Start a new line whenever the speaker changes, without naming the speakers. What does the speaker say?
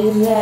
be